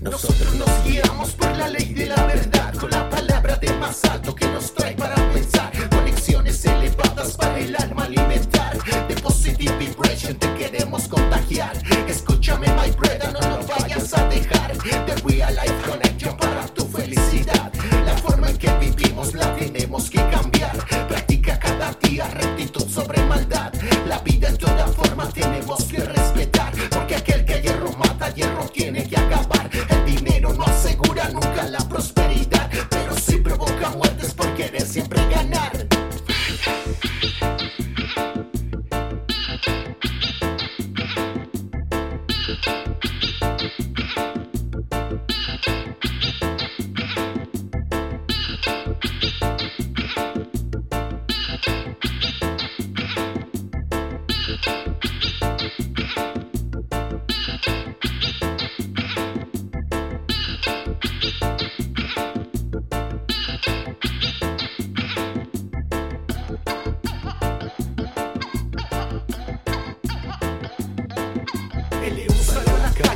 Nosotros nos guiamos por la ley de la verdad, con la palabra de más alto que nos trae para pensar. Conexiones elevadas para el alma alimentar. De positive vibration te queremos contagiar. Escúchame, my brother, no nos vayas a dejar. De real life connection para tu felicidad. La forma en que vivimos la tenemos que cambiar. Practica cada día rectitud sobre maldad. La vida en toda forma tenemos que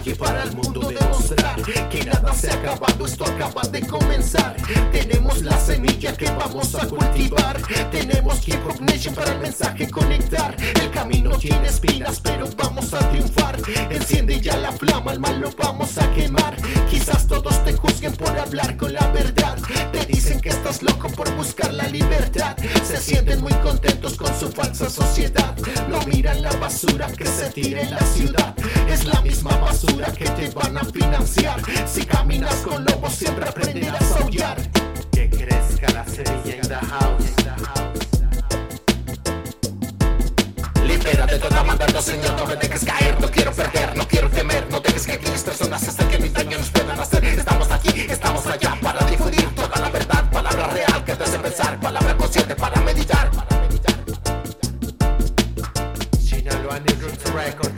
calle para el mundo demostrar que nada se ha acabado, esto acaba de comenzar. Tenemos la semilla que vamos a cultivar. Tenemos Hop Nation para el mensaje conectar. El camino tiene espinas, pero vamos a triunfar. Enciende ya la flama, el mal lo vamos a quemar. Quizás todos te juzguen por hablar con la verdad. Estás loco por buscar la libertad. Se sienten muy contentos con su falsa sociedad. No miran la basura que se tira en la ciudad. Es la misma basura que te van a financiar. Si caminas con lobos, siempre aprenderás a aullar. Que crezca la semilla in the house. Libérate toda mandato, Señor, no me dejes caer, no quiero perder, no quiero temer, no dejes que que mis my nigga on.